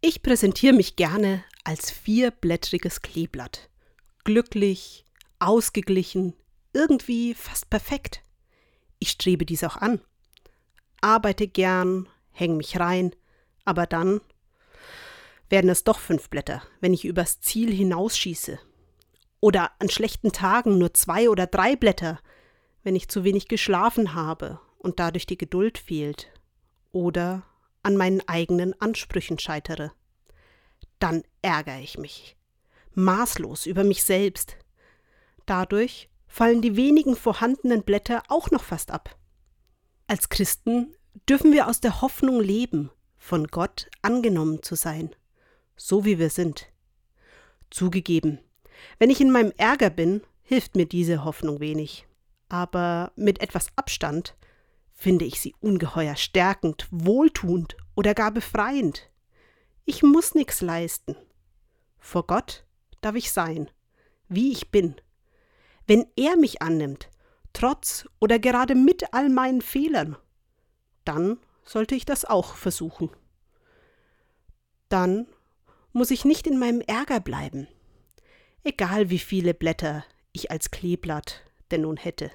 Ich präsentiere mich gerne als vierblättriges Kleeblatt. Glücklich, ausgeglichen, irgendwie fast perfekt. Ich strebe dies auch an. Arbeite gern, häng mich rein, aber dann werden es doch fünf Blätter, wenn ich übers Ziel hinausschieße. Oder an schlechten Tagen nur zwei oder drei Blätter, wenn ich zu wenig geschlafen habe und dadurch die Geduld fehlt. Oder an meinen eigenen Ansprüchen scheitere. Dann ärgere ich mich. Maßlos über mich selbst. Dadurch fallen die wenigen vorhandenen Blätter auch noch fast ab. Als Christen dürfen wir aus der Hoffnung leben, von Gott angenommen zu sein, so wie wir sind. Zugegeben, wenn ich in meinem Ärger bin, hilft mir diese Hoffnung wenig. Aber mit etwas Abstand finde ich sie ungeheuer stärkend, wohltuend oder gar befreiend. Ich muss nichts leisten. Vor Gott darf ich sein, wie ich bin. Wenn er mich annimmt, trotz oder gerade mit all meinen Fehlern, dann sollte ich das auch versuchen. Dann muss ich nicht in meinem Ärger bleiben, egal wie viele Blätter ich als Kleeblatt denn nun hätte.